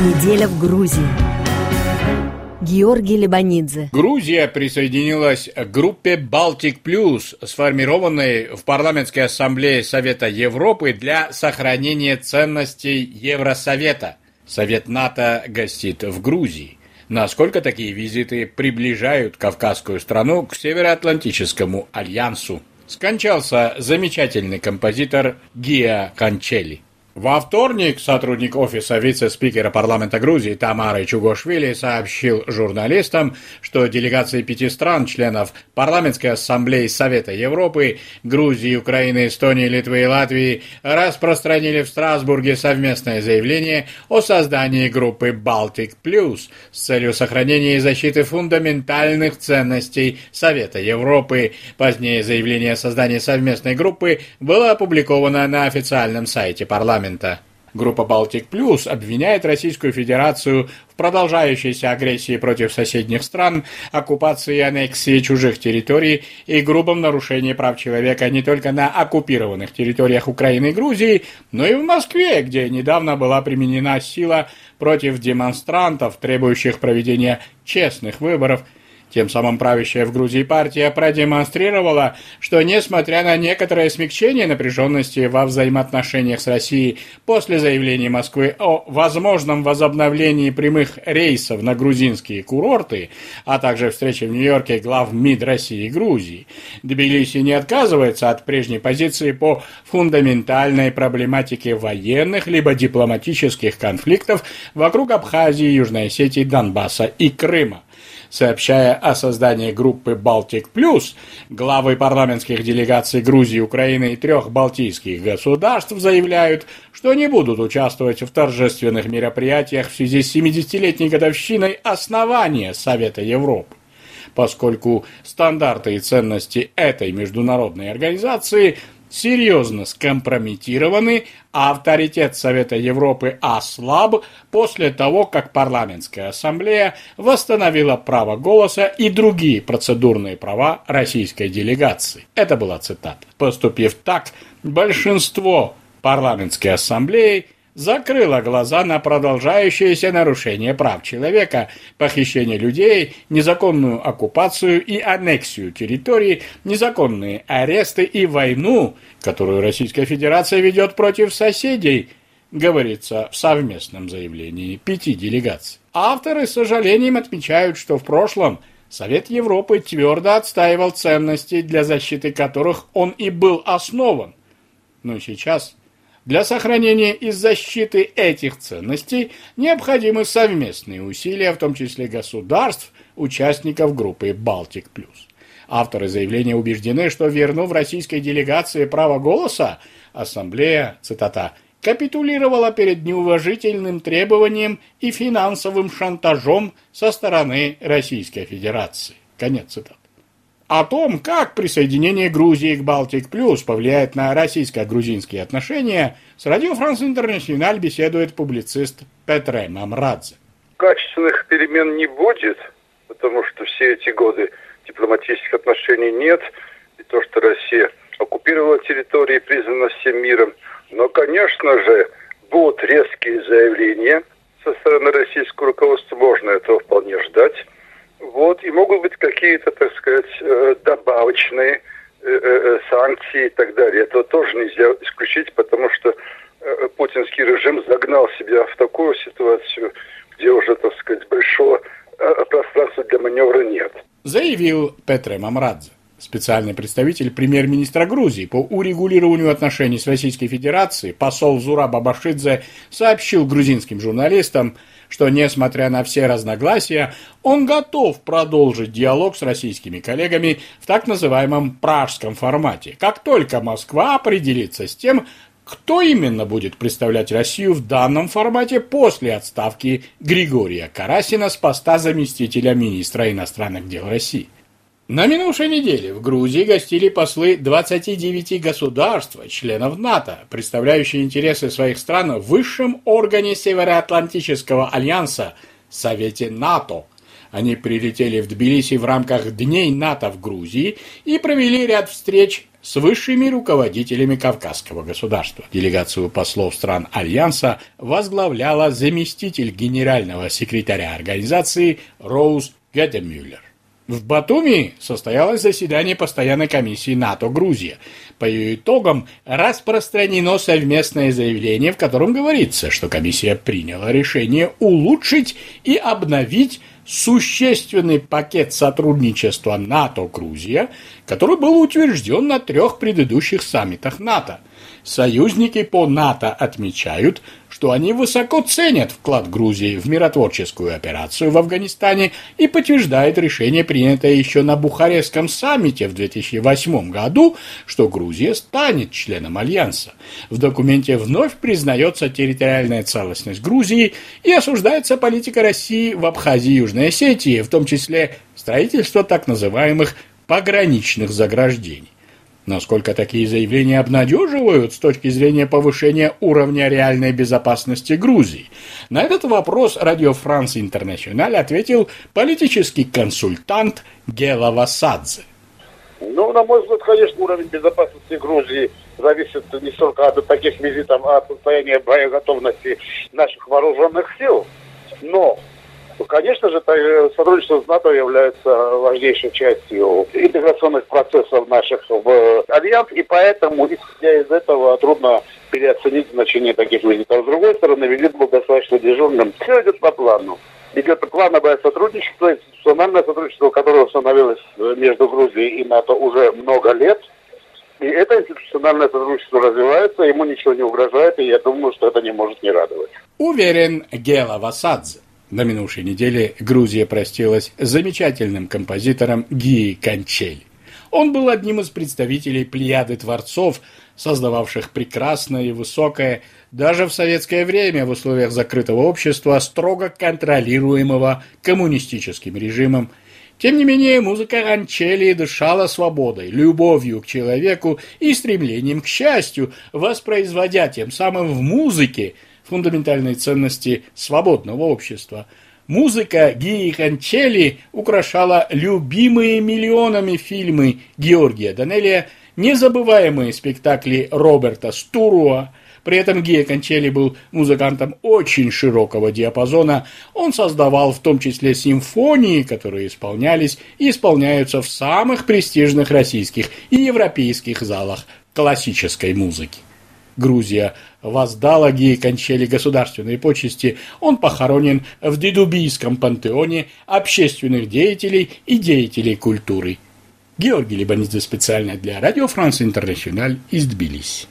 Неделя в Грузии. Георгий Лебанидзе. Грузия присоединилась к группе «Балтик Плюс», сформированной в парламентской ассамблее Совета Европы для сохранения ценностей Евросовета. Совет НАТО гостит в Грузии. Насколько такие визиты приближают кавказскую страну к Североатлантическому альянсу? Скончался замечательный композитор Гиа Канчели. Во вторник сотрудник офиса вице-спикера парламента Грузии Тамары Чугошвили сообщил журналистам, что делегации пяти стран, членов парламентской ассамблеи Совета Европы, Грузии, Украины, Эстонии, Литвы и Латвии, распространили в Страсбурге совместное заявление о создании группы «Балтик Плюс» с целью сохранения и защиты фундаментальных ценностей Совета Европы. Позднее заявление о создании совместной группы было опубликовано на официальном сайте парламента парламента. Группа «Балтик Плюс» обвиняет Российскую Федерацию в продолжающейся агрессии против соседних стран, оккупации и аннексии чужих территорий и грубом нарушении прав человека не только на оккупированных территориях Украины и Грузии, но и в Москве, где недавно была применена сила против демонстрантов, требующих проведения честных выборов – тем самым правящая в Грузии партия продемонстрировала, что несмотря на некоторое смягчение напряженности во взаимоотношениях с Россией после заявления Москвы о возможном возобновлении прямых рейсов на грузинские курорты, а также встречи в Нью-Йорке глав МИД России и Грузии, Тбилиси не отказывается от прежней позиции по фундаментальной проблематике военных либо дипломатических конфликтов вокруг Абхазии, Южной Осетии, Донбасса и Крыма. Сообщая о создании группы «Балтик Плюс», главы парламентских делегаций Грузии, Украины и трех балтийских государств заявляют, что не будут участвовать в торжественных мероприятиях в связи с 70-летней годовщиной основания Совета Европы. Поскольку стандарты и ценности этой международной организации серьезно скомпрометированы, а авторитет Совета Европы ослаб после того, как парламентская ассамблея восстановила право голоса и другие процедурные права российской делегации. Это была цитата. Поступив так, большинство парламентской ассамблеи – закрыла глаза на продолжающееся нарушение прав человека, похищение людей, незаконную оккупацию и аннексию территорий, незаконные аресты и войну, которую Российская Федерация ведет против соседей, говорится в совместном заявлении пяти делегаций. Авторы с сожалением отмечают, что в прошлом Совет Европы твердо отстаивал ценности, для защиты которых он и был основан. Но сейчас для сохранения и защиты этих ценностей необходимы совместные усилия, в том числе государств, участников группы «Балтик+.» Авторы заявления убеждены, что вернув российской делегации право голоса, Ассамблея, цитата, капитулировала перед неуважительным требованием и финансовым шантажом со стороны Российской Федерации. Конец цитаты. О том, как присоединение Грузии к Балтик Плюс повлияет на российско-грузинские отношения, с Радио Франс Интернациональ беседует публицист Петре Мамрадзе. Качественных перемен не будет, потому что все эти годы дипломатических отношений нет, и то, что Россия оккупировала территории, признана всем миром. Но, конечно же, будут резкие заявления со стороны российского руководства, можно этого вполне ждать. Вот, и могут быть какие-то, так сказать, э, добавочные э, э, санкции и так далее. Этого тоже нельзя исключить, потому что путинский режим загнал себя в такую ситуацию, где уже, так сказать, большого пространства для маневра нет. Заявил Петре Мамрадзе специальный представитель премьер-министра Грузии по урегулированию отношений с Российской Федерацией, посол Зура Бабашидзе, сообщил грузинским журналистам, что, несмотря на все разногласия, он готов продолжить диалог с российскими коллегами в так называемом пражском формате, как только Москва определится с тем, кто именно будет представлять Россию в данном формате после отставки Григория Карасина с поста заместителя министра иностранных дел России. На минувшей неделе в Грузии гостили послы 29 государств, членов НАТО, представляющие интересы своих стран в высшем органе Североатлантического альянса – Совете НАТО. Они прилетели в Тбилиси в рамках Дней НАТО в Грузии и провели ряд встреч с высшими руководителями Кавказского государства. Делегацию послов стран Альянса возглавляла заместитель генерального секретаря организации Роуз Геттемюллер. В Батуми состоялось заседание постоянной комиссии НАТО-Грузия. По ее итогам распространено совместное заявление, в котором говорится, что комиссия приняла решение улучшить и обновить существенный пакет сотрудничества НАТО-Грузия, который был утвержден на трех предыдущих саммитах НАТО – Союзники по НАТО отмечают, что они высоко ценят вклад Грузии в миротворческую операцию в Афганистане и подтверждают решение, принятое еще на Бухарестском саммите в 2008 году, что Грузия станет членом Альянса. В документе вновь признается территориальная целостность Грузии и осуждается политика России в Абхазии и Южной Осетии, в том числе строительство так называемых пограничных заграждений. Насколько такие заявления обнадеживают с точки зрения повышения уровня реальной безопасности Грузии? На этот вопрос Радио Франс Интернациональ ответил политический консультант Гела Васадзе. Ну, на мой взгляд, конечно, уровень безопасности Грузии зависит не столько от таких визитов, а от состояния боеготовности наших вооруженных сил. Но ну, конечно же, э, сотрудничество с НАТО является важнейшей частью интеграционных процессов наших в Альянс, и поэтому, исходя из этого, трудно переоценить значение таких визитов. С другой стороны, визит был достаточно дежурным. Все идет по плану. Идет плановое сотрудничество, институциональное сотрудничество, которое установилось между Грузией и НАТО уже много лет. И это институциональное сотрудничество развивается, ему ничего не угрожает, и я думаю, что это не может не радовать. Уверен Гела Васадзе. На минувшей неделе Грузия простилась с замечательным композитором Гии Кончель. Он был одним из представителей плеяды творцов, создававших прекрасное и высокое, даже в советское время в условиях закрытого общества, строго контролируемого коммунистическим режимом. Тем не менее, музыка Ранчели дышала свободой, любовью к человеку и стремлением к счастью, воспроизводя тем самым в музыке – фундаментальные ценности свободного общества. Музыка Гии Ханчели украшала любимые миллионами фильмы Георгия Данелия, незабываемые спектакли Роберта Стуруа, при этом Гия Кончели был музыкантом очень широкого диапазона. Он создавал в том числе симфонии, которые исполнялись и исполняются в самых престижных российских и европейских залах классической музыки. Грузия воздала Гии Кончели государственные почести, он похоронен в Дедубийском пантеоне общественных деятелей и деятелей культуры. Георгий Либанидзе специально для Радио Франс Интернациональ из Тбилиси.